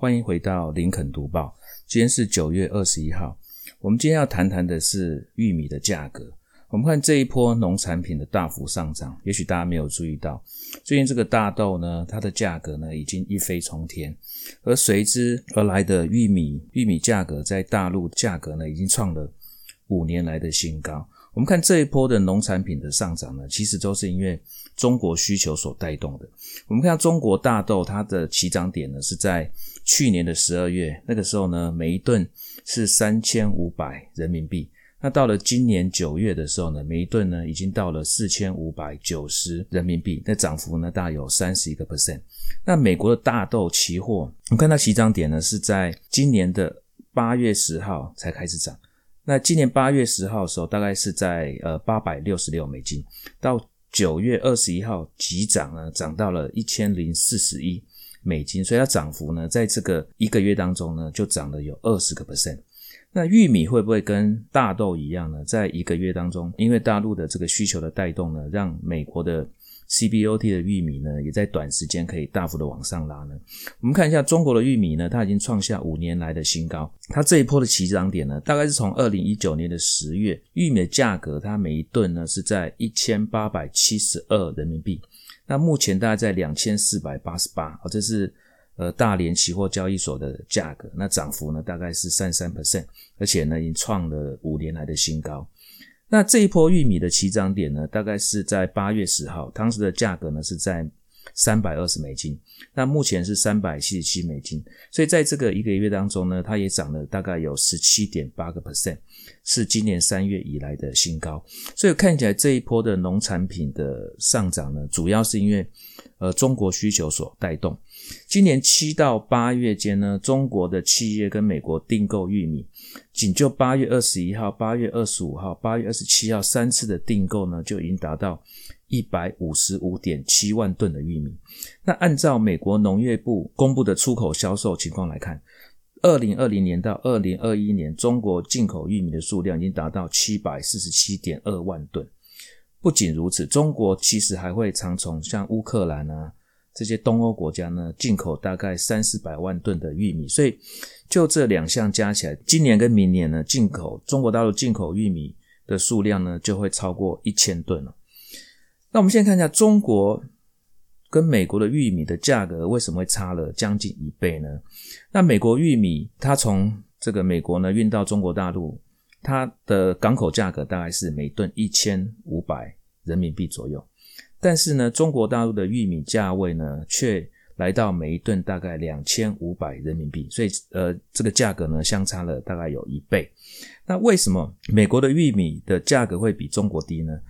欢迎回到林肯读报。今天是九月二十一号，我们今天要谈谈的是玉米的价格。我们看这一波农产品的大幅上涨，也许大家没有注意到，最近这个大豆呢，它的价格呢已经一飞冲天，而随之而来的玉米，玉米价格在大陆价格呢已经创了五年来的新高。我们看这一波的农产品的上涨呢，其实都是因为中国需求所带动的。我们看到中国大豆它的起涨点呢是在去年的十二月，那个时候呢每一吨是三千五百人民币。那到了今年九月的时候呢，每一吨呢已经到了四千五百九十人民币，那涨幅呢大有三十一个 percent。那美国的大豆期货，我们看到起涨点呢是在今年的八月十号才开始涨。那今年八月十号的时候，大概是在呃八百六十六美金，到九月二十一号急涨呢，涨到了一千零四十一美金，所以它涨幅呢，在这个一个月当中呢，就涨了有二十个 percent。那玉米会不会跟大豆一样呢？在一个月当中，因为大陆的这个需求的带动呢，让美国的 CBOT 的玉米呢，也在短时间可以大幅的往上拉呢。我们看一下中国的玉米呢，它已经创下五年来的新高。它这一波的起涨点呢，大概是从二零一九年的十月，玉米的价格它每一吨呢是在一千八百七十二人民币。那目前大概在两千四百八十八，啊这是呃大连期货交易所的价格。那涨幅呢大概是三十三 percent，而且呢已经创了五年来的新高。那这一波玉米的起涨点呢，大概是在八月十号，当时的价格呢是在三百二十美金，那目前是三百七十七美金，所以在这个一个月当中呢，它也涨了大概有十七点八个 percent，是今年三月以来的新高。所以看起来这一波的农产品的上涨呢，主要是因为呃中国需求所带动。今年七到八月间呢，中国的企业跟美国订购玉米，仅就八月二十一号、八月二十五号、八月二十七号三次的订购呢，就已经达到一百五十五点七万吨的玉米。那按照美国农业部公布的出口销售情况来看，二零二零年到二零二一年，中国进口玉米的数量已经达到七百四十七点二万吨。不仅如此，中国其实还会常从像乌克兰啊。这些东欧国家呢，进口大概三四百万吨的玉米，所以就这两项加起来，今年跟明年呢，进口中国大陆进口玉米的数量呢，就会超过一千吨了。那我们现在看一下中国跟美国的玉米的价格为什么会差了将近一倍呢？那美国玉米它从这个美国呢运到中国大陆，它的港口价格大概是每吨一千五百人民币左右。但是呢，中国大陆的玉米价位呢，却来到每一吨大概两千五百人民币，所以呃，这个价格呢，相差了大概有一倍。那为什么美国的玉米的价格会比中国低呢？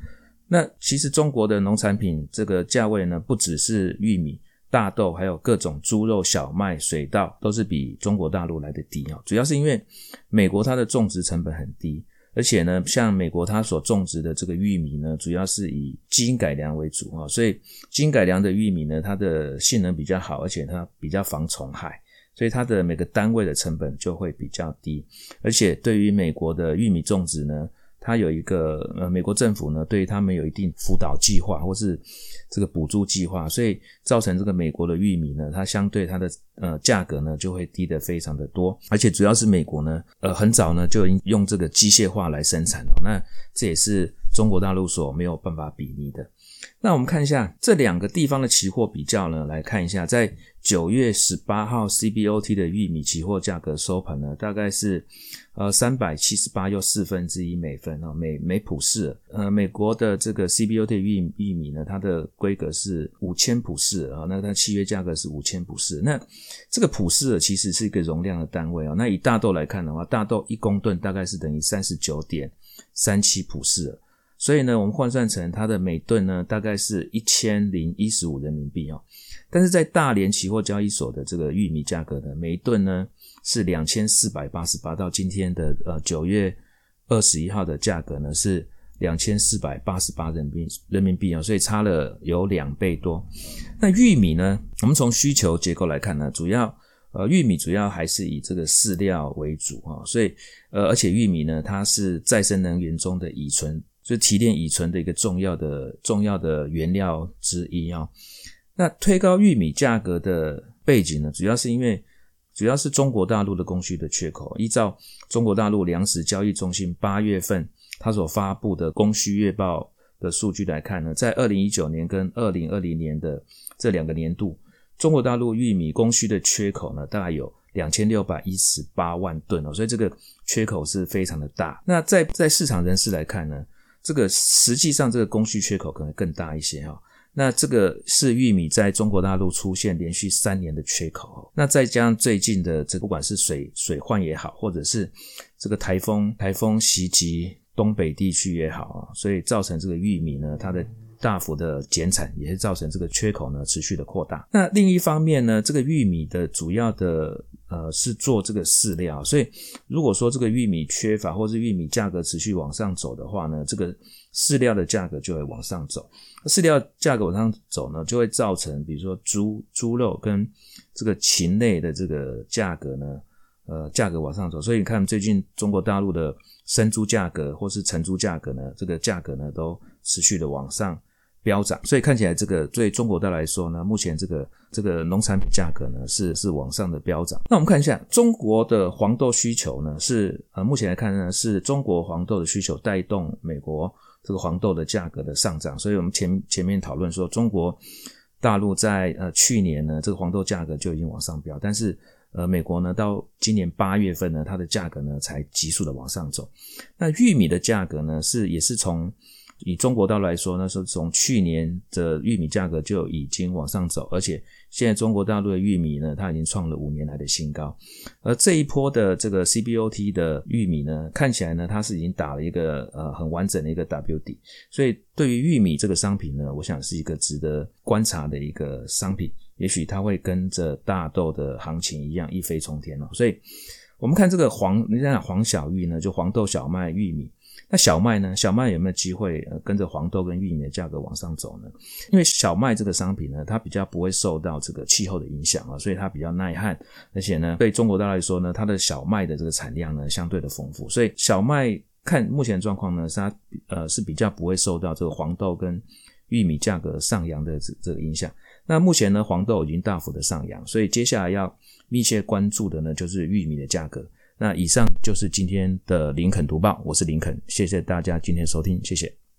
那其实中国的农产品这个价位呢，不只是玉米、大豆，还有各种猪肉、小麦、水稻，都是比中国大陆来的低啊。主要是因为美国它的种植成本很低。而且呢，像美国它所种植的这个玉米呢，主要是以基因改良为主啊，所以基因改良的玉米呢，它的性能比较好，而且它比较防虫害，所以它的每个单位的成本就会比较低。而且对于美国的玉米种植呢，它有一个呃，美国政府呢，对于他们有一定辅导计划或是这个补助计划，所以造成这个美国的玉米呢，它相对它的呃价格呢就会低得非常的多，而且主要是美国呢，呃很早呢就已经用这个机械化来生产了，那这也是中国大陆所没有办法比拟的。那我们看一下这两个地方的期货比较呢，来看一下，在九月十八号 CBOT 的玉米期货价格收盘呢，大概是呃三百七十八又四分之一美分啊，每每普氏。呃，美国的这个 CBOT 玉玉米呢，它的规格是五千普氏啊，那它契约价格是五千普氏。那这个普氏其实是一个容量的单位啊。那以大豆来看的话，大豆一公吨大概是等于三十九点三七普氏。所以呢，我们换算成它的每吨呢，大概是一千零一十五人民币哦。但是在大连期货交易所的这个玉米价格呢，每吨呢是两千四百八十八，到今天的呃九月二十一号的价格呢是两千四百八十八人民人民币啊，所以差了有两倍多。那玉米呢，我们从需求结构来看呢，主要呃玉米主要还是以这个饲料为主啊，所以呃而且玉米呢，它是再生能源中的乙醇。就提炼乙醇的一个重要的重要的原料之一啊。那推高玉米价格的背景呢，主要是因为主要是中国大陆的供需的缺口。依照中国大陆粮食交易中心八月份它所发布的供需月报的数据来看呢，在二零一九年跟二零二零年的这两个年度，中国大陆玉米供需的缺口呢，大概有两千六百一十八万吨哦，所以这个缺口是非常的大。那在在市场人士来看呢，这个实际上这个供需缺口可能更大一些哈。那这个是玉米在中国大陆出现连续三年的缺口，那再加上最近的这不管是水水患也好，或者是这个台风台风袭击东北地区也好啊，所以造成这个玉米呢，它的大幅的减产，也是造成这个缺口呢持续的扩大。那另一方面呢，这个玉米的主要的。呃，是做这个饲料，所以如果说这个玉米缺乏，或是玉米价格持续往上走的话呢，这个饲料的价格就会往上走。饲料价格往上走呢，就会造成比如说猪猪肉跟这个禽类的这个价格呢，呃，价格往上走。所以你看最近中国大陆的生猪价格或是成猪价格呢，这个价格呢都持续的往上。飙涨，所以看起来这个对中国大陆来说呢，目前这个这个农产品价格呢是是往上的飙涨。那我们看一下中国的黄豆需求呢，是呃目前来看呢，是中国黄豆的需求带动美国这个黄豆的价格的上涨。所以我们前前面讨论说，中国大陆在呃去年呢，这个黄豆价格就已经往上飙，但是呃美国呢到今年八月份呢，它的价格呢才急速的往上走。那玉米的价格呢是也是从以中国大陆来说，那是从去年的玉米价格就已经往上走，而且现在中国大陆的玉米呢，它已经创了五年来的新高。而这一波的这个 CBOT 的玉米呢，看起来呢，它是已经打了一个呃很完整的一个 W 底，所以对于玉米这个商品呢，我想是一个值得观察的一个商品，也许它会跟着大豆的行情一样一飞冲天哦。所以我们看这个黄，你想想黄小玉呢，就黄豆、小麦、玉米。那小麦呢？小麦有没有机会呃跟着黄豆跟玉米的价格往上走呢？因为小麦这个商品呢，它比较不会受到这个气候的影响啊，所以它比较耐旱，而且呢，对中国大陆来说呢，它的小麦的这个产量呢相对的丰富，所以小麦看目前状况呢，它呃是比较不会受到这个黄豆跟玉米价格上扬的这这个影响。那目前呢，黄豆已经大幅的上扬，所以接下来要密切关注的呢，就是玉米的价格。那以上就是今天的林肯读报，我是林肯，谢谢大家今天收听，谢谢。